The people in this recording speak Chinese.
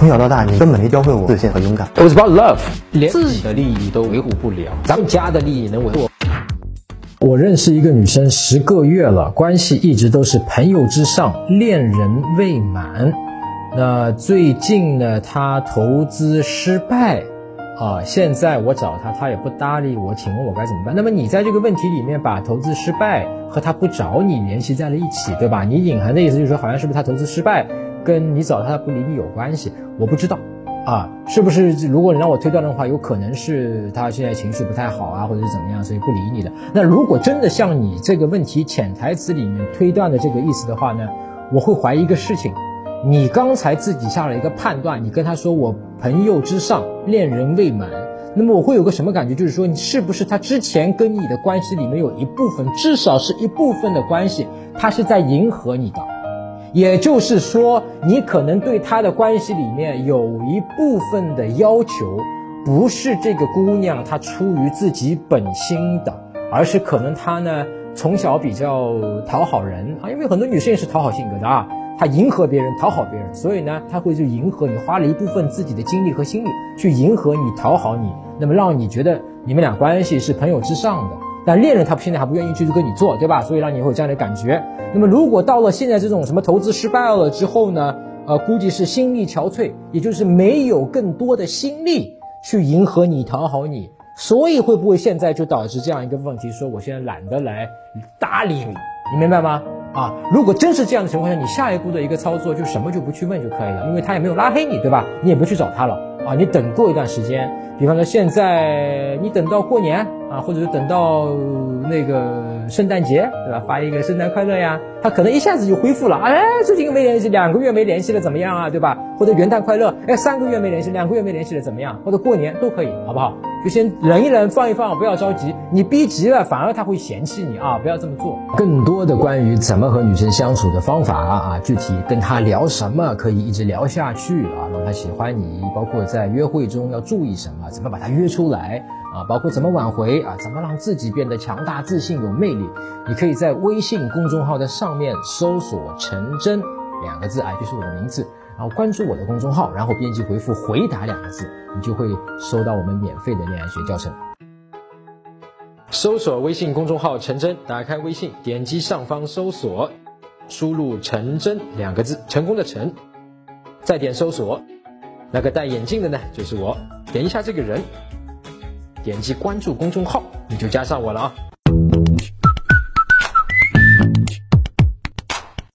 从小到大，你根本没教会我自信和勇敢。It was about love，连自己的利益都维护不了，咱们家的利益能维护？我认识一个女生十个月了，关系一直都是朋友之上，恋人未满。那最近呢，她投资失败。啊，现在我找她，她也不搭理我，请问我该怎么办？那么你在这个问题里面把投资失败和她不找你联系在了一起，对吧？你隐含的意思就是说，好像是不是她投资失败跟你找他不理你有关系？我不知道，啊，是不是？如果你让我推断的话，有可能是他现在情绪不太好啊，或者是怎么样，所以不理你的。那如果真的像你这个问题潜台词里面推断的这个意思的话呢，我会怀疑一个事情。你刚才自己下了一个判断，你跟他说我朋友之上，恋人未满，那么我会有个什么感觉？就是说你是不是他之前跟你的关系里面有一部分，至少是一部分的关系，他是在迎合你的，也就是说你可能对他的关系里面有一部分的要求，不是这个姑娘她出于自己本心的，而是可能她呢从小比较讨好人啊，因为很多女生也是讨好性格的啊。她迎合别人，讨好别人，所以呢，她会去迎合你，花了一部分自己的精力和心力去迎合你，讨好你，那么让你觉得你们俩关系是朋友之上的。但恋人他现在还不愿意去跟你做，对吧？所以让你会有这样的感觉。那么如果到了现在这种什么投资失败了之后呢？呃，估计是心力憔悴，也就是没有更多的心力去迎合你，讨好你。所以会不会现在就导致这样一个问题？说我现在懒得来搭理你，你明白吗？啊，如果真是这样的情况下，你下一步的一个操作就什么就不去问就可以了，因为他也没有拉黑你，对吧？你也不去找他了啊，你等过一段时间，比方说现在你等到过年啊，或者是等到那个圣诞节，对吧？发一个圣诞快乐呀，他可能一下子就恢复了，哎，最近没联系，两个月没联系了，怎么样啊，对吧？或者元旦快乐，哎，三个月没联系，两个月没联系了，怎么样？或者过年都可以，好不好？就先忍一忍，放一放，不要着急。你逼急了，反而他会嫌弃你啊！不要这么做。更多的关于怎么和女生相处的方法啊，具体跟她聊什么可以一直聊下去啊，让她喜欢你。包括在约会中要注意什么，怎么把她约出来啊？包括怎么挽回啊？怎么让自己变得强大、自信、有魅力？你可以在微信公众号的上面搜索“陈真”两个字啊，就是我的名字。然后关注我的公众号，然后编辑回复“回答”两个字，你就会收到我们免费的恋爱学教程。搜索微信公众号“陈真”，打开微信，点击上方搜索，输入“陈真”两个字，成功的“陈”，再点搜索，那个戴眼镜的呢，就是我，点一下这个人，点击关注公众号，你就加上我了啊。